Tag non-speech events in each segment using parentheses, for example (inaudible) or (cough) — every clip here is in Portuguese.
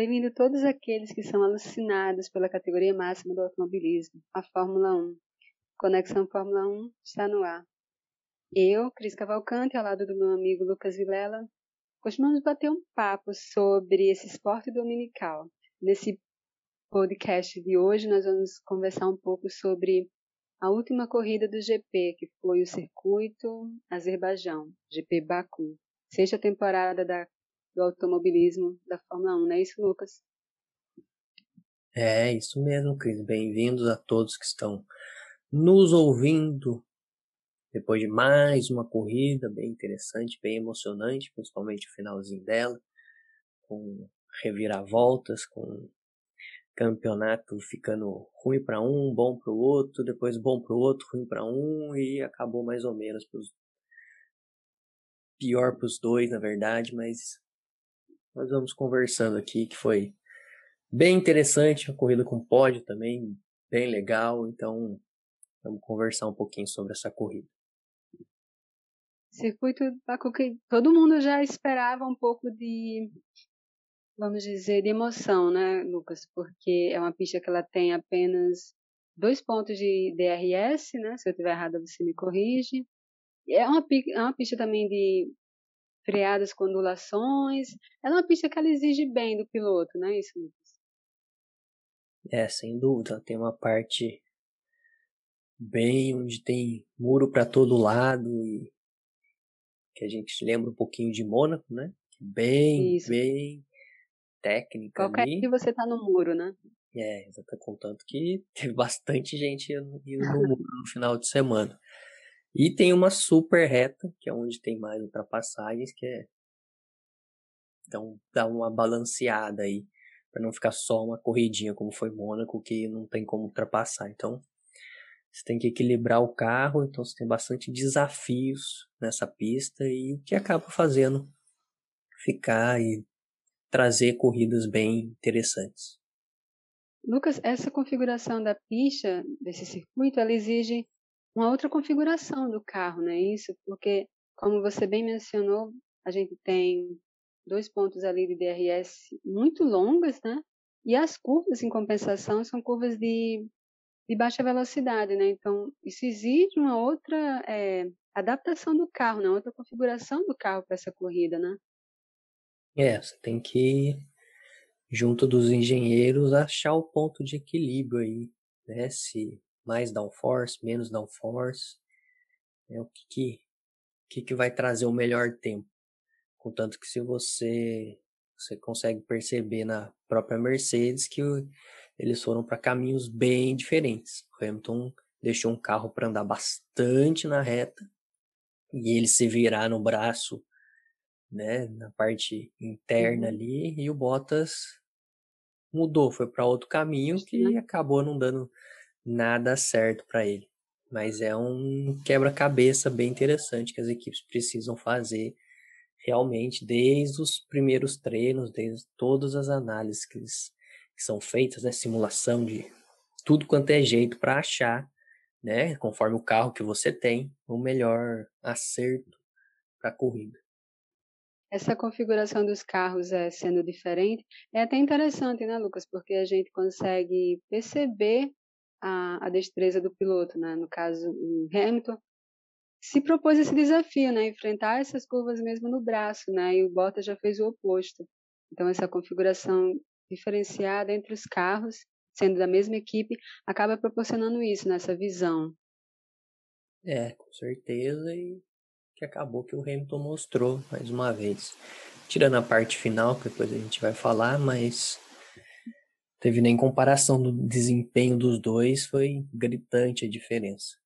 Bem-vindo todos aqueles que são alucinados pela categoria máxima do automobilismo, a Fórmula 1. Conexão Fórmula 1 está no ar. Eu, Cris Cavalcante, ao lado do meu amigo Lucas Vilela, costumamos bater um papo sobre esse esporte dominical. Nesse podcast de hoje, nós vamos conversar um pouco sobre a última corrida do GP, que foi o circuito Azerbaijão, GP Baku, sexta temporada da, do automobilismo da Fórmula 1, não é isso, Lucas? É, isso mesmo, Cris. Bem-vindos a todos que estão nos ouvindo depois de mais uma corrida bem interessante, bem emocionante, principalmente o finalzinho dela, com reviravoltas, com campeonato ficando ruim para um, bom para o outro, depois bom para o outro, ruim para um e acabou mais ou menos pros... pior para os dois, na verdade, mas nós vamos conversando aqui que foi bem interessante, a corrida com pódio também, bem legal, então vamos conversar um pouquinho sobre essa corrida. Circuito que todo mundo já esperava um pouco de vamos dizer, de emoção, né, Lucas? Porque é uma pista que ela tem apenas dois pontos de DRS, né? Se eu estiver errada, você me corrige. É uma, é uma pista também de freadas com ondulações. Ela é uma pista que ela exige bem do piloto, não é isso, Lucas? É, sem dúvida. Tem uma parte bem onde tem muro para todo lado e que a gente lembra um pouquinho de Mônaco, né? Bem, Isso. bem técnica Qualquer ali. que você tá no muro, né? É, exato, contanto que (laughs) teve bastante gente indo no muro no final de semana. E tem uma super reta, que é onde tem mais ultrapassagens, que é então dá uma balanceada aí para não ficar só uma corridinha como foi Mônaco que não tem como ultrapassar. Então você tem que equilibrar o carro, então você tem bastante desafios nessa pista e o que acaba fazendo ficar e trazer corridas bem interessantes. Lucas, essa configuração da pista, desse circuito, ela exige uma outra configuração do carro, não é isso? Porque, como você bem mencionou, a gente tem dois pontos ali de DRS muito longas, né? E as curvas, em compensação, são curvas de, de baixa velocidade, né? Então, isso exige uma outra é, adaptação do carro, né? outra configuração do carro para essa corrida, né? É, você tem que, junto dos engenheiros, achar o ponto de equilíbrio aí, né? Se mais downforce, menos downforce, né? o que que, que que vai trazer o melhor tempo. Contanto que se você você consegue perceber na própria Mercedes que eles foram para caminhos bem diferentes. O Hamilton deixou um carro para andar bastante na reta e ele se virar no braço né, na parte interna uhum. ali, e o Bottas mudou, foi para outro caminho que acabou não dando nada certo para ele. Mas é um quebra-cabeça bem interessante que as equipes precisam fazer realmente desde os primeiros treinos, desde todas as análises que, eles, que são feitas, né, simulação de tudo quanto é jeito para achar, né, conforme o carro que você tem, o melhor acerto para a corrida essa configuração dos carros é sendo diferente, é até interessante, né, Lucas? Porque a gente consegue perceber a, a destreza do piloto, né? No caso, o Hamilton se propôs esse desafio, né? Enfrentar essas curvas mesmo no braço, né? E o Bottas já fez o oposto. Então, essa configuração diferenciada entre os carros, sendo da mesma equipe, acaba proporcionando isso, nessa né? visão. É, com certeza. E que acabou que o Hamilton mostrou mais uma vez. Tirando a parte final, que depois a gente vai falar, mas teve nem comparação do desempenho dos dois, foi gritante a diferença.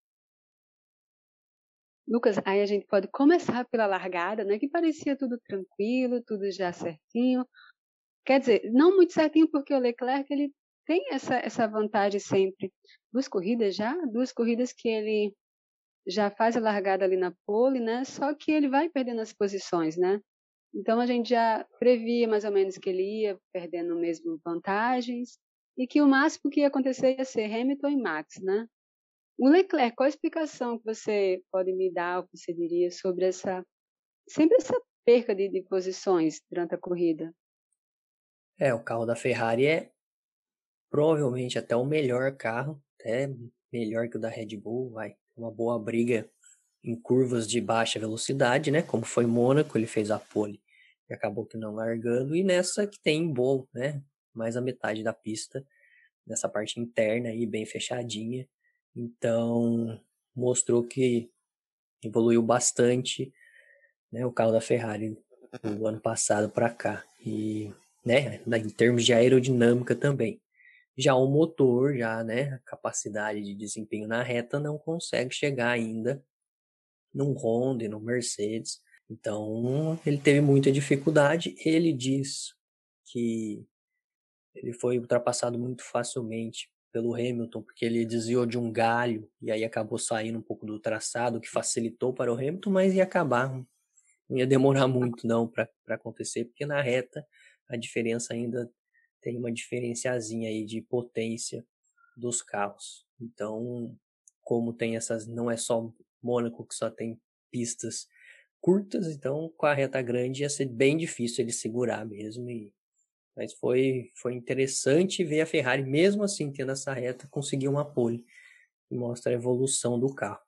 Lucas, aí a gente pode começar pela largada, né? Que parecia tudo tranquilo, tudo já certinho. Quer dizer, não muito certinho porque o Leclerc ele tem essa, essa vantagem sempre. Duas corridas já, duas corridas que ele já faz a largada ali na pole, né? Só que ele vai perdendo as posições, né? Então a gente já previa mais ou menos que ele ia perdendo mesmo vantagens e que o máximo que ia acontecer ia ser Hamilton e Max, né? O Leclerc, qual a explicação que você pode me dar, ou que você diria sobre essa sempre essa perca de, de posições durante a corrida? É, o carro da Ferrari é provavelmente até o melhor carro, até melhor que o da Red Bull, vai. Uma boa briga em curvas de baixa velocidade, né? Como foi Mônaco, ele fez a pole acabou que não largando. E nessa que tem bom, né? Mais a metade da pista, nessa parte interna aí, bem fechadinha. Então, mostrou que evoluiu bastante né, o carro da Ferrari do ano passado para cá. E, né, em termos de aerodinâmica também. Já o motor, já, né, a capacidade de desempenho na reta não consegue chegar ainda num Honda e no Mercedes. Então, ele teve muita dificuldade. Ele diz que ele foi ultrapassado muito facilmente pelo Hamilton, porque ele desviou de um galho e aí acabou saindo um pouco do traçado, que facilitou para o Hamilton, mas ia acabar, não ia demorar muito não para acontecer, porque na reta a diferença ainda tem uma diferenciazinha aí de potência dos carros. Então, como tem essas, não é só Mônaco que só tem pistas curtas, então com a reta grande ia ser bem difícil ele segurar mesmo e mas foi, foi interessante ver a Ferrari, mesmo assim, tendo essa reta, conseguir uma pole. Mostra a evolução do carro.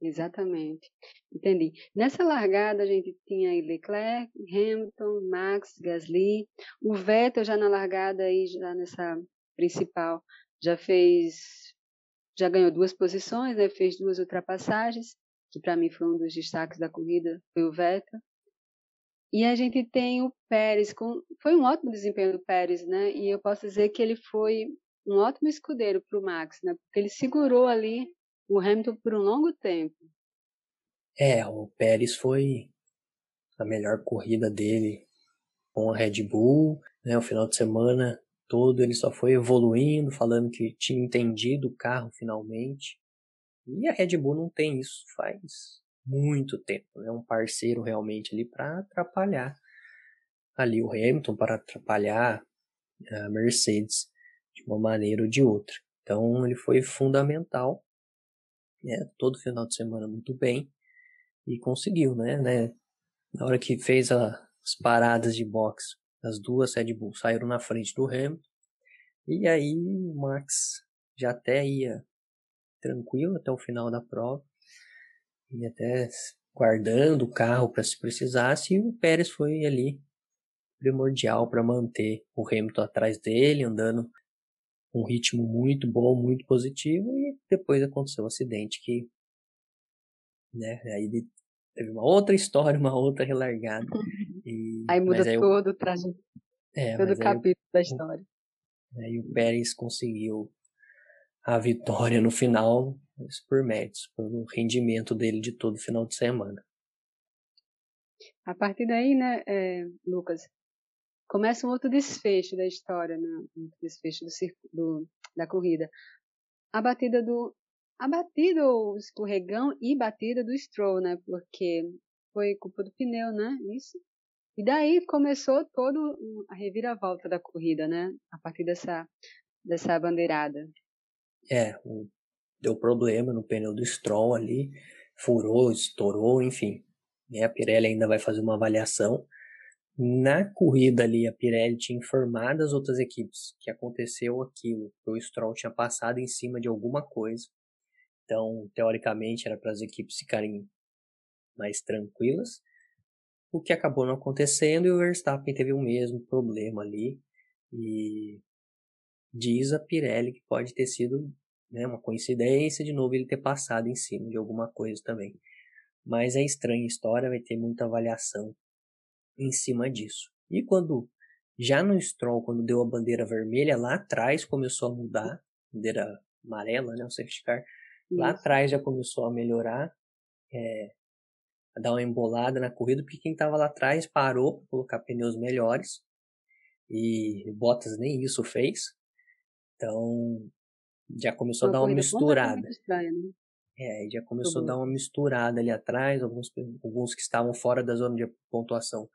Exatamente. Entendi. Nessa largada a gente tinha aí Leclerc, Hamilton, Max, Gasly. O Vettel já na largada aí, já nessa principal, já fez, já ganhou duas posições, né? fez duas ultrapassagens, que para mim foi um dos destaques da corrida, foi o Vettel. E a gente tem o Pérez, com, foi um ótimo desempenho do Pérez, né? E eu posso dizer que ele foi um ótimo escudeiro para o Max, né? Porque ele segurou ali o Hamilton por um longo tempo. É, o Pérez foi a melhor corrida dele com a Red Bull, né? O final de semana todo ele só foi evoluindo, falando que tinha entendido o carro finalmente. E a Red Bull não tem isso faz muito tempo. É né? um parceiro realmente ali para atrapalhar ali o Hamilton, para atrapalhar a Mercedes de uma maneira ou de outra. Então ele foi fundamental, né? todo final de semana muito bem e conseguiu, né? né? Na hora que fez a, as paradas de boxe, as duas Red Bull saíram na frente do Hamilton e aí o Max já até ia tranquilo até o final da prova e até guardando o carro para se precisasse, e o Pérez foi ali primordial para manter o Hamilton atrás dele, andando um ritmo muito bom, muito positivo, e depois aconteceu o um acidente que, né, aí teve uma outra história, (laughs) uma outra relargada. E, (laughs) aí muda aí todo o trajeto, é, todo o capítulo da história. Aí o Pérez conseguiu a vitória no final por méritos, pelo rendimento dele de todo final de semana. A partir daí, né, é, Lucas, começa um outro desfecho da história, né, um desfecho do, do, da corrida. A batida do a batida, o escorregão e batida do Stroll, né, porque foi culpa do pneu, né, isso. E daí começou todo a reviravolta da corrida, né, a partir dessa dessa bandeirada. É, deu problema no pneu do Stroll ali, furou, estourou, enfim. Né, a Pirelli ainda vai fazer uma avaliação. Na corrida ali, a Pirelli tinha informado as outras equipes que aconteceu aquilo, que o Stroll tinha passado em cima de alguma coisa. Então, teoricamente, era para as equipes ficarem mais tranquilas. O que acabou não acontecendo e o Verstappen teve o mesmo problema ali. E diz a Pirelli que pode ter sido né, uma coincidência de novo ele ter passado em cima de alguma coisa também. Mas é estranha a história, vai ter muita avaliação em cima disso. E quando já no Stroll, quando deu a bandeira vermelha, lá atrás começou a mudar, bandeira amarela, né, o safety car, lá atrás já começou a melhorar, é, a dar uma embolada na corrida, porque quem estava lá atrás parou para colocar pneus melhores, e Bottas nem isso fez, então, já começou uma a dar uma misturada. Estranha, né? É, já começou a dar uma misturada ali atrás, alguns, alguns que estavam fora da zona de pontuação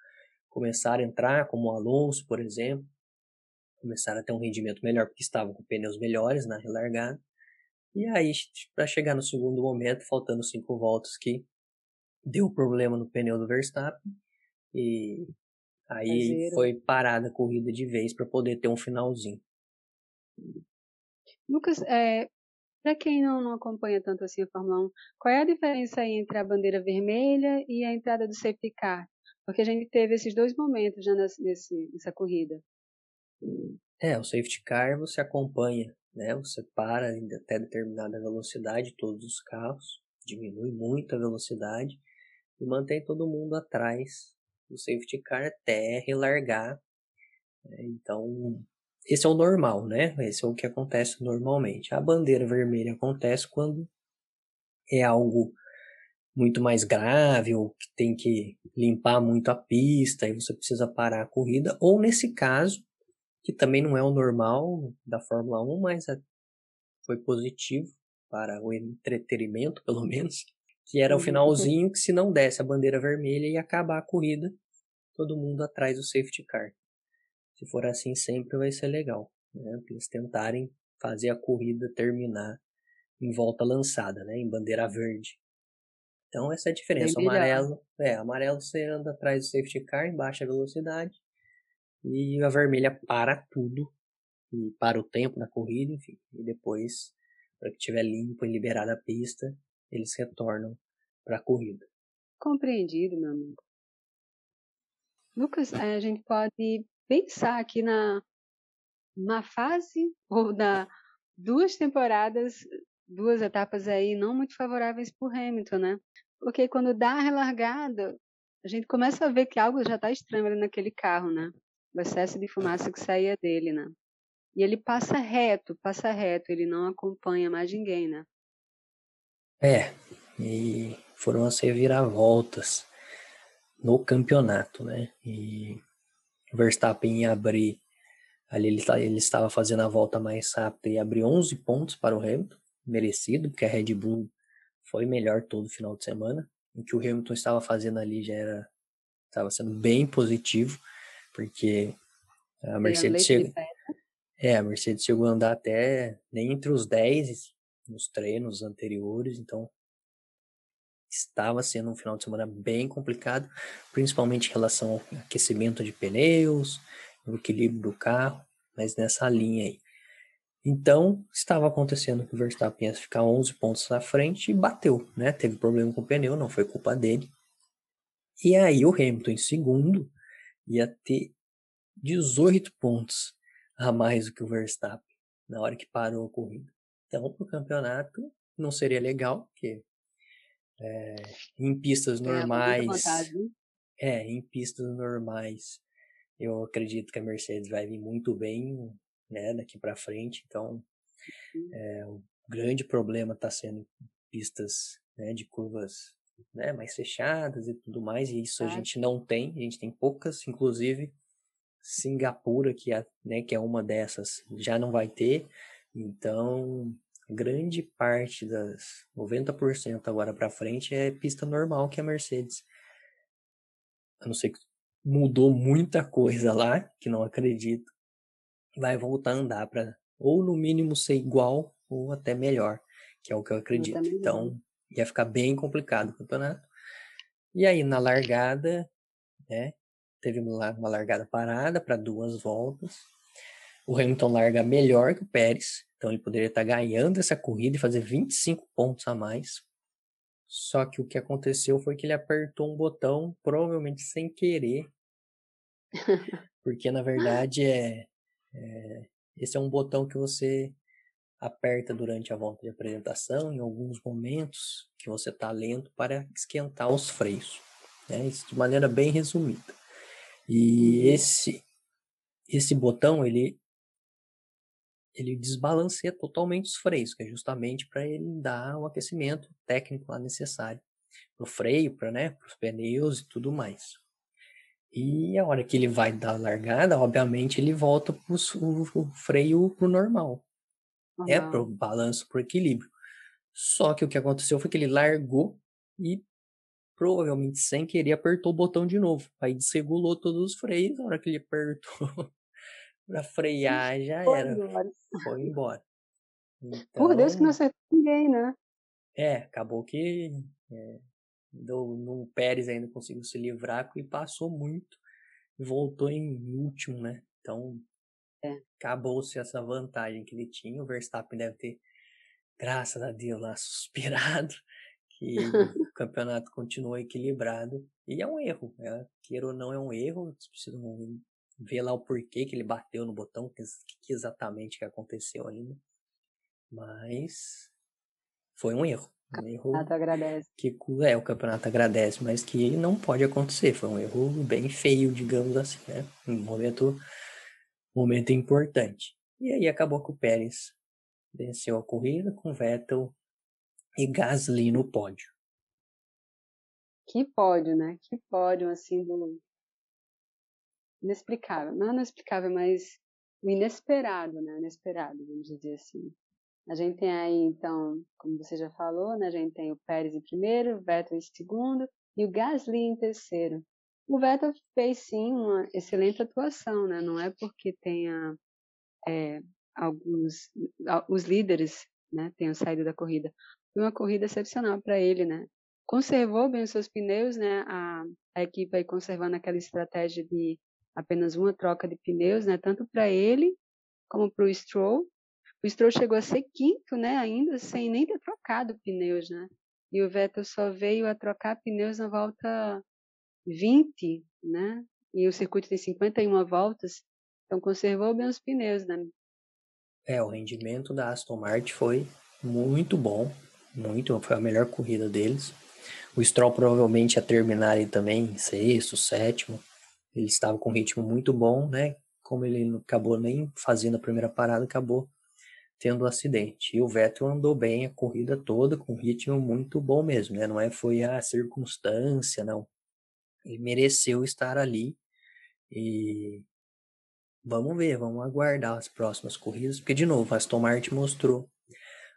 começaram a entrar, como o Alonso, por exemplo, começaram a ter um rendimento melhor porque estavam com pneus melhores na relargada. E aí, para chegar no segundo momento, faltando cinco voltas, que deu problema no pneu do Verstappen e Aí foi parada a corrida de vez para poder ter um finalzinho. Lucas, é, para quem não, não, acompanha tanto assim a Fórmula 1, qual é a diferença entre a bandeira vermelha e a entrada do safety car? Porque a gente teve esses dois momentos já nesse, nessa corrida. É, o safety car você acompanha, né? Você para até determinada velocidade todos os carros, diminui muito a velocidade e mantém todo mundo atrás do safety car até relargar. Né? Então, esse é o normal, né? Esse é o que acontece normalmente. A bandeira vermelha acontece quando é algo muito mais grave ou que tem que limpar muito a pista e você precisa parar a corrida, ou nesse caso, que também não é o normal da Fórmula 1, mas é, foi positivo para o entretenimento, (laughs) pelo menos, que era o uhum. finalzinho que se não desse a bandeira vermelha ia acabar a corrida, todo mundo atrás do safety car. Se for assim sempre vai ser legal, né? Eles tentarem fazer a corrida terminar em volta lançada, né? Em bandeira verde. Então essa é a diferença. O amarelo, é, amarelo você anda atrás do safety car em baixa velocidade e a vermelha para tudo e para o tempo da corrida, enfim. E depois, para que estiver limpo e liberada a pista, eles retornam para a corrida. Compreendido, meu amigo. Lucas, (laughs) a gente pode pensar aqui na uma fase ou na duas temporadas, duas etapas aí não muito favoráveis para o Hamilton, né? Porque quando dá a relargada, a gente começa a ver que algo já está estranho ali naquele carro, né? O excesso de fumaça que saía dele, né? E ele passa reto, passa reto, ele não acompanha mais ninguém, né? É, e foram as reviravoltas no campeonato, né? E Verstappen ia abrir, ali ele, tá, ele estava fazendo a volta mais rápida e abriu 11 pontos para o Hamilton, merecido, porque a Red Bull foi melhor todo final de semana. O que o Hamilton estava fazendo ali já era estava sendo bem positivo, porque a Mercedes chegou, é, a Mercedes chegou a andar até nem entre os 10 nos treinos anteriores, então estava sendo um final de semana bem complicado, principalmente em relação ao aquecimento de pneus, o equilíbrio do carro, mas nessa linha aí. Então, estava acontecendo que o Verstappen ia ficar 11 pontos na frente e bateu, né? Teve problema com o pneu, não foi culpa dele. E aí o Hamilton em segundo ia ter 18 pontos a mais do que o Verstappen na hora que parou a corrida. Então, para o campeonato não seria legal, porque é, em pistas normais. É, em pistas normais, eu acredito que a Mercedes vai vir muito bem, né, daqui para frente. Então, é, o grande problema está sendo pistas né, de curvas né, mais fechadas e tudo mais, e isso a gente não tem, a gente tem poucas, inclusive Singapura, que é, né, que é uma dessas, já não vai ter. Então, grande parte das 90% agora para frente é pista normal que é a Mercedes. A não ser que mudou muita coisa lá, que não acredito, vai voltar a andar para ou no mínimo ser igual ou até melhor, que é o que eu acredito. Eu então, ia ficar bem complicado o campeonato. E aí na largada, né, teve uma largada parada para duas voltas. O Hamilton larga melhor que o Pérez, então ele poderia estar ganhando essa corrida e fazer 25 pontos a mais. Só que o que aconteceu foi que ele apertou um botão, provavelmente sem querer. (laughs) Porque na verdade é, é, esse é um botão que você aperta durante a volta de apresentação, em alguns momentos que você está lento para esquentar os freios. Né? Isso de maneira bem resumida. E uhum. esse esse botão ele ele desbalanceia totalmente os freios, que é justamente para ele dar o aquecimento técnico lá necessário para o freio, para né, os pneus e tudo mais. E a hora que ele vai dar a largada, obviamente ele volta pro, o, o freio para o normal. Uhum. É para o balanço, para o equilíbrio. Só que o que aconteceu foi que ele largou e provavelmente sem querer apertou o botão de novo. Aí desregulou todos os freios. A hora que ele apertou (laughs) para frear já foi era. Embora. Foi embora. Então, Por Deus que não então acertou ninguém, né? É, acabou que é, do, no Pérez ainda conseguiu se livrar e passou muito. voltou em último, né? Então, é. acabou-se essa vantagem que ele tinha. O Verstappen deve ter, graças a Deus, lá (laughs) suspirado, que o campeonato continuou equilibrado. E é um erro, né? queira ou não, é um erro. Vocês precisam ver lá o porquê que ele bateu no botão, o que, que exatamente que aconteceu ainda. Mas foi um erro. Um erro agradece. Que é, o campeonato agradece, mas que não pode acontecer. Foi um erro bem feio, digamos assim, né? Um momento, momento importante. E aí acabou que o Pérez venceu a corrida com Vettel e Gasly no pódio. Que pódio, né? Que pódio, assim, do... inexplicável. Não inexplicável, mas o inesperado, né? Inesperado, vamos dizer assim. A gente tem aí, então, como você já falou, né, a gente tem o Pérez em primeiro, o Vettel em segundo e o Gasly em terceiro. O Vettel fez sim uma excelente atuação, né? Não é porque tenha é, alguns os líderes, né, tenham saído da corrida. Foi uma corrida excepcional para ele, né? Conservou bem os seus pneus, né? A, a equipe aí conservando aquela estratégia de apenas uma troca de pneus, né? Tanto para ele como para o Stroll o Stroll chegou a ser quinto, né, ainda sem nem ter trocado pneus, né? E o Vettel só veio a trocar pneus na volta 20, né? E o circuito tem 51 voltas, então conservou bem os pneus, né? É, o rendimento da Aston Martin foi muito bom, muito, foi a melhor corrida deles. O Stroll provavelmente ia terminar aí também sexto, sétimo. Ele estava com um ritmo muito bom, né? Como ele acabou nem fazendo a primeira parada, acabou tendo um acidente. E o Vettel andou bem a corrida toda, com um ritmo muito bom mesmo, né? Não é foi a circunstância, não. Ele mereceu estar ali e vamos ver, vamos aguardar as próximas corridas, porque de novo, Aston Martin mostrou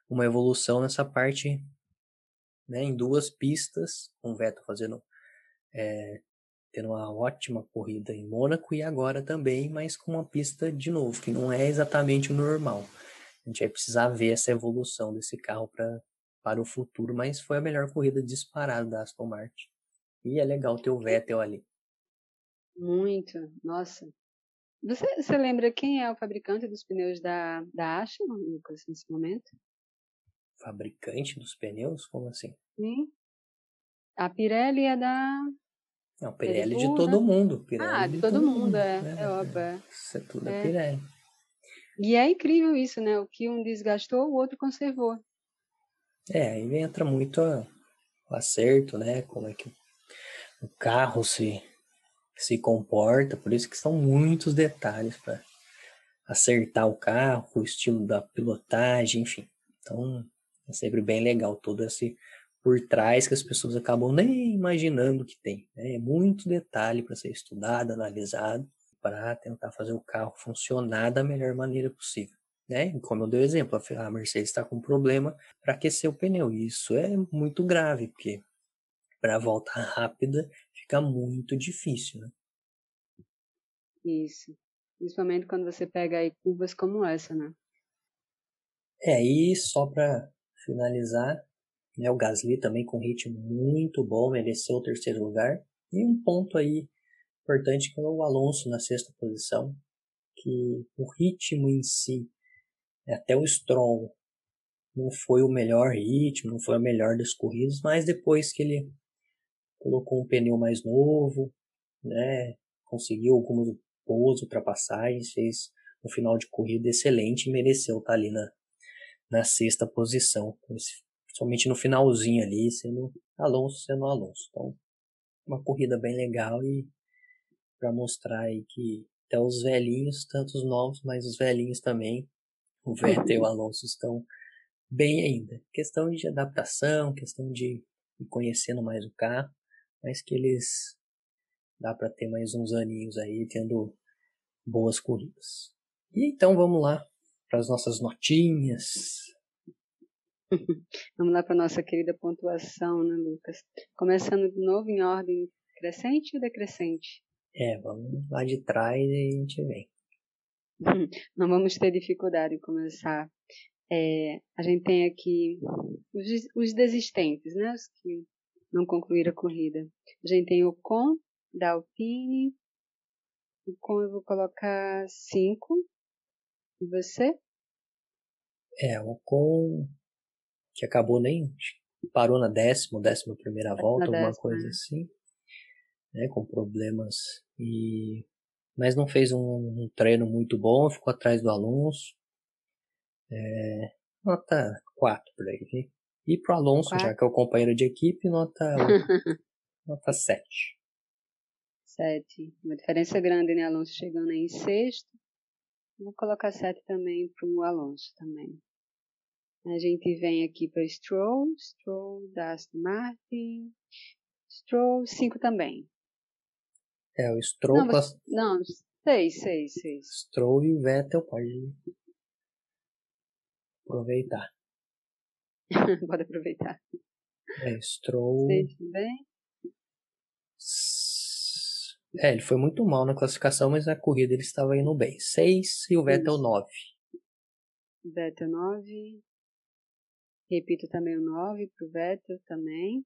uma evolução nessa parte, né, em duas pistas, com o Vettel fazendo é, tendo uma ótima corrida em Mônaco e agora também, mas com uma pista de novo, que não é exatamente o normal. A gente vai precisar ver essa evolução desse carro pra, para o futuro, mas foi a melhor corrida disparada da Aston Martin. E é legal ter o Vettel ali. Muito, nossa. Você, você lembra quem é o fabricante dos pneus da, da Aston, Lucas, nesse momento? Fabricante dos pneus? Como assim? Sim. A Pirelli é da. Não, Pirelli de todo mundo. Pirelli ah, de, de todo, todo, mundo, mundo é. É, é óbvio. É. Isso é tudo é. Pirelli. E é incrível isso, né? O que um desgastou, o outro conservou. É, aí entra muito a, o acerto, né? Como é que o carro se, se comporta, por isso que são muitos detalhes para acertar o carro, o estilo da pilotagem, enfim. Então, é sempre bem legal todo esse por trás que as pessoas acabam nem imaginando que tem. Né? É muito detalhe para ser estudado, analisado para tentar fazer o carro funcionar da melhor maneira possível. Né? Como eu dei o exemplo, a Mercedes está com um problema para aquecer o pneu. E isso é muito grave, porque para voltar (laughs) rápida fica muito difícil. Né? Isso. Principalmente quando você pega aí curvas como essa, né? É, e só para finalizar, né, o Gasly também com ritmo muito bom, mereceu o terceiro lugar. E um ponto aí importante que é o Alonso na sexta posição, que o ritmo em si, até o Stroll, não foi o melhor ritmo, não foi o melhor das corridas, mas depois que ele colocou um pneu mais novo, né, conseguiu algumas boas ultrapassagens, fez um final de corrida excelente e mereceu estar ali na, na sexta posição, principalmente no finalzinho ali, sendo Alonso sendo Alonso. Então, uma corrida bem legal e para mostrar aí que até os velhinhos, tanto os novos, mas os velhinhos também, o Vettel e o Alonso estão bem ainda. Questão de adaptação, questão de ir conhecendo mais o carro, mas que eles dá para ter mais uns aninhos aí tendo boas corridas. E então vamos lá para as nossas notinhas. (laughs) vamos lá para nossa querida pontuação, né, Lucas? Começando de novo em ordem crescente ou decrescente? É, vamos lá de trás e a gente vem. (laughs) Não vamos ter dificuldade em começar. É, a gente tem aqui os, os desistentes, né? Os que não concluíram a corrida. A gente tem o Com, da Alpine, O com eu vou colocar 5. E você? É, o com que acabou nem parou na décima, décima primeira volta, alguma décima, coisa né? assim, né, com problemas e mas não fez um, um treino muito bom, ficou atrás do Alonso. É, nota 4 por aí. Viu? E pro Alonso, já que é o companheiro de equipe, nota (laughs) nota 7. 7. Uma diferença grande, né? Alonso chegando aí em sexto. Vou colocar 7 também pro Alonso também. A gente vem aqui para Stroll, Stroll da Aston Martin, Stroll 5 também. É, o Stroll... Não, você, não 6, 6, 6. Stroll e o Vettel pode aproveitar. (laughs) pode aproveitar. É, Stroll... 6 também. É, ele foi muito mal na classificação, mas na corrida ele estava indo bem. 6 e o Vettel 9. Vettel 9. Repito também o 9 para o Vettel também.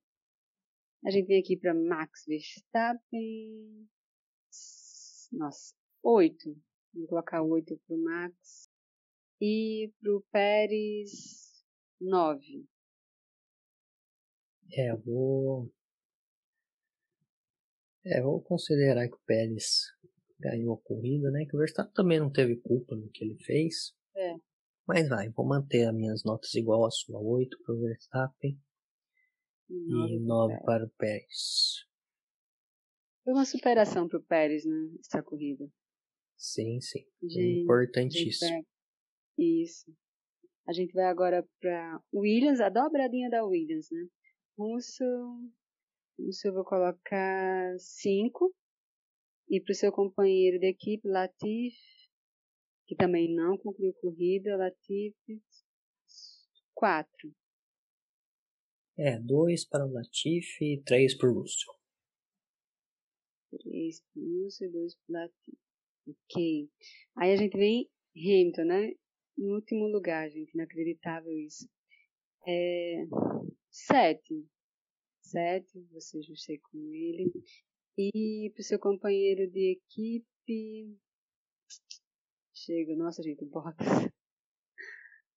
A gente vem aqui para Max Verstappen. Nossa, 8. Vou colocar 8 para o Max. E para o Pérez, 9. É, eu vou. É, vou considerar que o Pérez ganhou a corrida, né? Que o Verstappen também não teve culpa no que ele fez. É. Mas vai, vou manter as minhas notas igual a sua. 8 para o Verstappen e 9 para o Pérez. Foi uma superação para o Pérez, né? Essa corrida. Sim, sim. Gente, importantíssimo. Vai... Isso. A gente vai agora para Williams, a dobradinha da Williams, né? Russell, Russell eu vou colocar 5. E para o seu companheiro de equipe, Latif, que também não concluiu corrida, Latifi, 4. É, 2 para o Latifi e 3 para o Russell. 3 para o Russell e 2 para o Latifi. Ok. Aí a gente vem Hamilton, né? No último lugar, gente. Inacreditável isso. É, 7. 7, você ajustei com ele. E para o seu companheiro de equipe, Chega, nossa gente, Bottas. (laughs)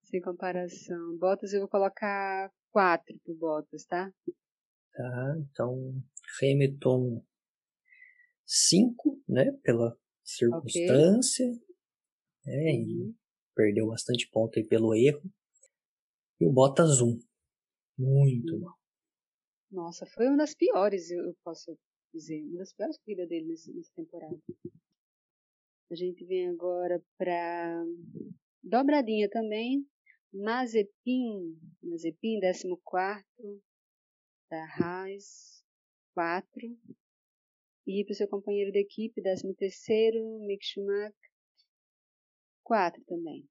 Sem comparação. Bottas eu vou colocar 4 pro Bottas, tá? Tá, então Hamilton 5, né? Pela circunstância. Okay. É, e uhum. perdeu bastante ponto aí pelo erro. E o Bottas 1. Muito mal. Nossa, foi uma das piores, eu posso dizer. Uma das piores corridas dele nessa temporada. A gente vem agora para dobradinha também. Mazepin, Mazepin, 14 da Haas, 4. E para o seu companheiro de equipe, 13 terceiro, Mick Schumacher, 4 também.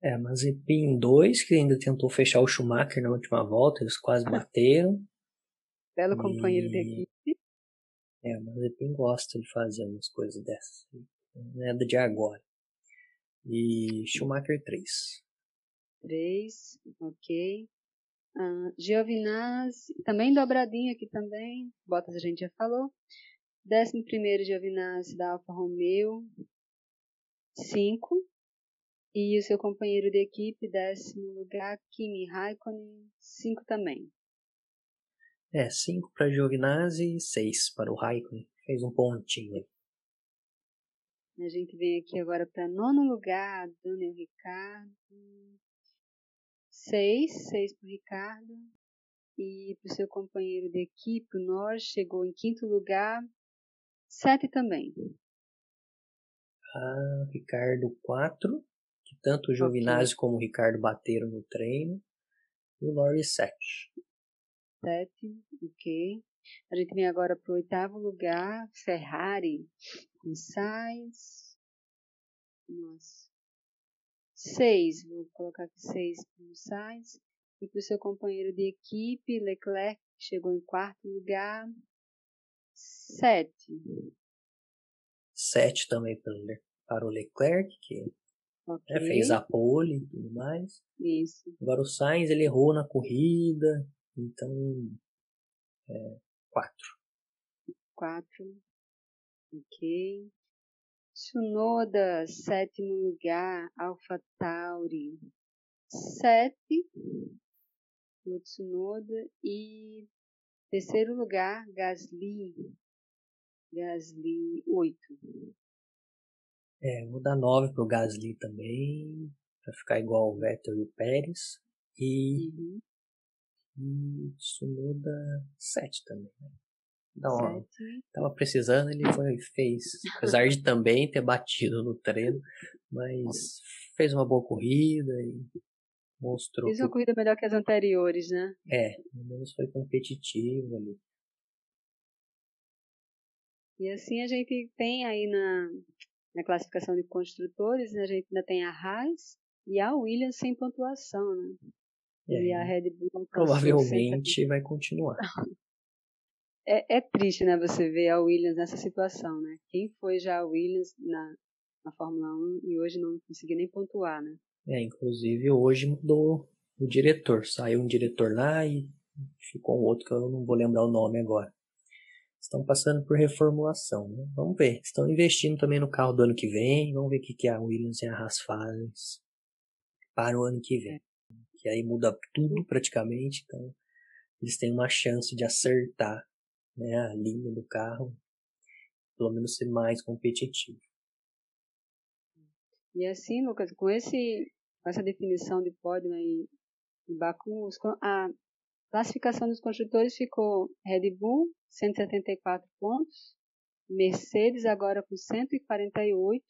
É, Mazepin 2, que ainda tentou fechar o Schumacher na última volta, eles quase bateram. Belo e... companheiro de equipe. É, mas ele gosta de fazer umas coisas dessas. Não é de agora. E Schumacher 3. 3, ok. Uh, Giovinazzi, também dobradinha aqui também. Bottas a gente já falou. 11 primeiro Giovinazzi da Alfa Romeo. 5. E o seu companheiro de equipe, décimo lugar, Kimi Raikkonen, 5 também. É, 5 para Giovinazzi e 6 para o Raikkonen. Fez um pontinho. A gente vem aqui agora para nono lugar, Daniel Ricardo. 6, 6 para o Ricardo. E para o seu companheiro de equipe, o Norris, chegou em quinto lugar. 7 também. Ah, Ricardo 4, que tanto o Giovinazzi okay. como o Ricardo bateram no treino. E o Norris 7 sete, ok. A gente vem agora para o oitavo lugar, Ferrari, com Sainz. Nossa. Seis, vou colocar aqui seis para o Sainz. E para o seu companheiro de equipe, Leclerc, que chegou em quarto lugar. Sete. Sete também para o Leclerc, que né, okay. fez a pole e tudo mais. Isso. Agora o Sainz, ele errou na corrida, então, é, quatro. Quatro. Ok. Tsunoda, sétimo lugar, Alpha Tauri, sete, Tsunoda, e terceiro lugar, Gasly, Gasly, oito. É, vou dar nove pro Gasly também, para ficar igual o Vettel e o Pérez, e, uhum. E Tsunoda, sete também, né? Não, tava precisando, ele foi, fez. Apesar de também ter batido no treino, mas fez uma boa corrida e mostrou. Fez uma que... corrida melhor que as anteriores, né? É, pelo menos foi competitivo ali. E assim a gente tem aí na, na classificação de construtores, né, a gente ainda tem a Haas e a Williams sem pontuação, né? E, e a Red Bull provavelmente vai continuar. (laughs) é, é, triste, né, você ver a Williams nessa situação, né? Quem foi já a Williams na, na Fórmula 1 e hoje não conseguiu nem pontuar, né? É, inclusive hoje mudou o diretor. Saiu um diretor lá e ficou um outro que eu não vou lembrar o nome agora. Estão passando por reformulação, né? Vamos ver. Estão investindo também no carro do ano que vem. Vamos ver o que, que a Williams e a Haas fazem para o ano que vem. Que aí muda tudo praticamente. Então eles têm uma chance de acertar né, a linha do carro, pelo menos ser mais competitivo. E assim, Lucas, com esse com essa definição de pódio aí em Baku, a classificação dos construtores ficou Red Bull 174 pontos, Mercedes agora com 148,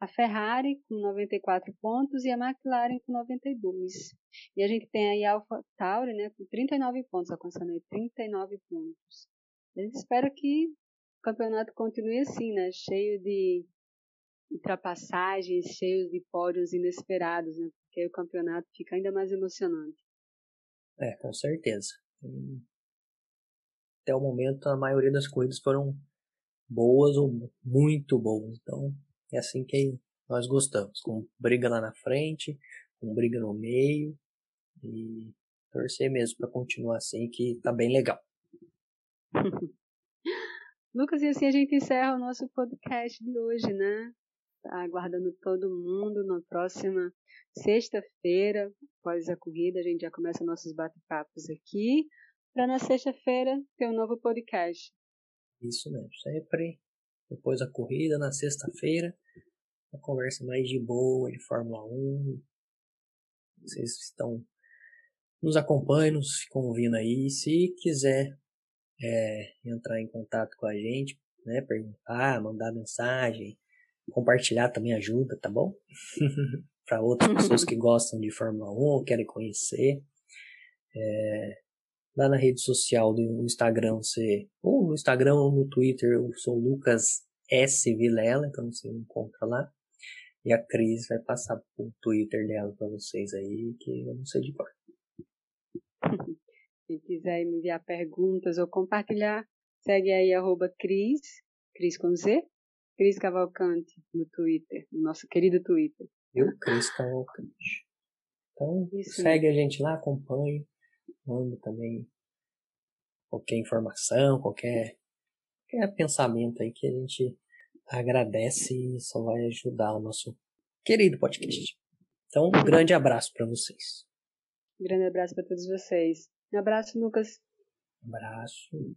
a Ferrari com 94 pontos e a McLaren com 92. E a gente tem aí a Alfa Tauri, né, com 39 pontos, alcançando aí 39 pontos. A gente espera que o campeonato continue assim, né? Cheio de ultrapassagens, cheio de pódios inesperados, né? Porque o campeonato fica ainda mais emocionante. É, com certeza. Até o momento, a maioria das corridas foram boas ou muito boas. Então, é assim que nós gostamos. Com briga lá na frente, com briga no meio. E torcer mesmo para continuar assim, que tá bem legal. (laughs) Lucas, e assim a gente encerra o nosso podcast de hoje, né? Tá aguardando todo mundo na próxima sexta-feira, após a corrida, a gente já começa nossos bate-papos aqui, para na sexta-feira ter um novo podcast. Isso mesmo, sempre depois da corrida, na sexta-feira, uma conversa mais de boa de Fórmula 1. Vocês estão nos acompanham, nos ficam ouvindo aí. Se quiser é, entrar em contato com a gente, né, perguntar, mandar mensagem, compartilhar também ajuda, tá bom? (laughs) Para outras pessoas que gostam de Fórmula 1, querem conhecer. É, lá na rede social do Instagram, você, ou no Instagram ou no Twitter, eu sou Lucas S. Vilela, então você me encontra lá. E a Cris vai passar o Twitter dela para vocês aí, que eu não sei de cor. (laughs) Se quiser enviar perguntas ou compartilhar, segue aí arroba Cris, Cris com Z, Cris Cavalcante no Twitter, no nosso querido Twitter. Eu, Cris Cavalcante. Então, Isso segue mesmo. a gente lá, acompanhe, manda também qualquer informação, qualquer, qualquer pensamento aí que a gente agradece e só vai ajudar o nosso querido podcast. Então, um grande abraço para vocês. Um grande abraço para todos vocês. Um abraço, Lucas. Um abraço.